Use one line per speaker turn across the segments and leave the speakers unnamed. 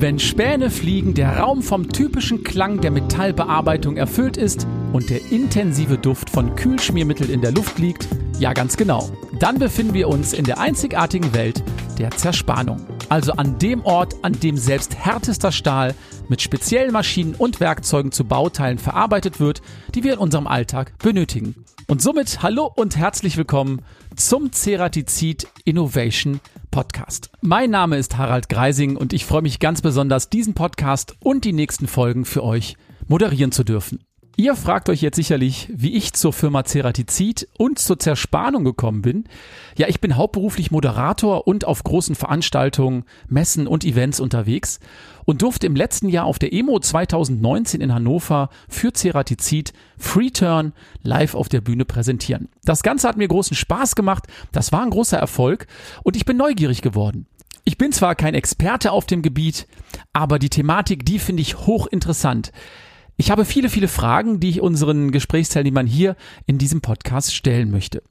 Wenn Späne fliegen, der Raum vom typischen Klang der Metallbearbeitung erfüllt ist und der intensive Duft von Kühlschmiermittel in der Luft liegt, ja ganz genau, dann befinden wir uns in der einzigartigen Welt der Zerspannung. Also an dem Ort, an dem selbst härtester Stahl mit speziellen Maschinen und Werkzeugen zu Bauteilen verarbeitet wird, die wir in unserem Alltag benötigen. Und somit hallo und herzlich willkommen zum Ceratizid Innovation Podcast. Mein Name ist Harald Greising und ich freue mich ganz besonders, diesen Podcast und die nächsten Folgen für euch moderieren zu dürfen. Ihr fragt euch jetzt sicherlich, wie ich zur Firma Ceratizid und zur Zerspannung gekommen bin. Ja, ich bin hauptberuflich Moderator und auf großen Veranstaltungen, Messen und Events unterwegs und durfte im letzten Jahr auf der EMO 2019 in Hannover für Ceratizid Free Turn live auf der Bühne präsentieren. Das Ganze hat mir großen Spaß gemacht, das war ein großer Erfolg und ich bin neugierig geworden. Ich bin zwar kein Experte auf dem Gebiet, aber die Thematik, die finde ich hochinteressant. Ich habe viele, viele Fragen, die ich unseren Gesprächsteilnehmern hier in diesem Podcast stellen möchte.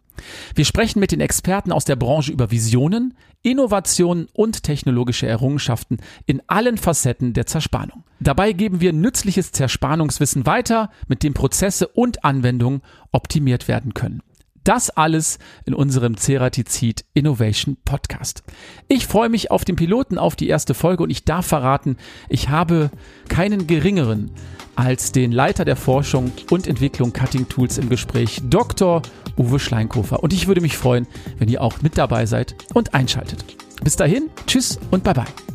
Wir sprechen mit den Experten aus der Branche über Visionen, Innovationen und technologische Errungenschaften in allen Facetten der Zerspannung. Dabei geben wir nützliches Zerspannungswissen weiter, mit dem Prozesse und Anwendungen optimiert werden können. Das alles in unserem Ceratizid Innovation Podcast. Ich freue mich auf den Piloten, auf die erste Folge und ich darf verraten, ich habe keinen geringeren als den Leiter der Forschung und Entwicklung Cutting Tools im Gespräch, Dr. Uwe Schleinkofer. Und ich würde mich freuen, wenn ihr auch mit dabei seid und einschaltet. Bis dahin, tschüss und bye bye.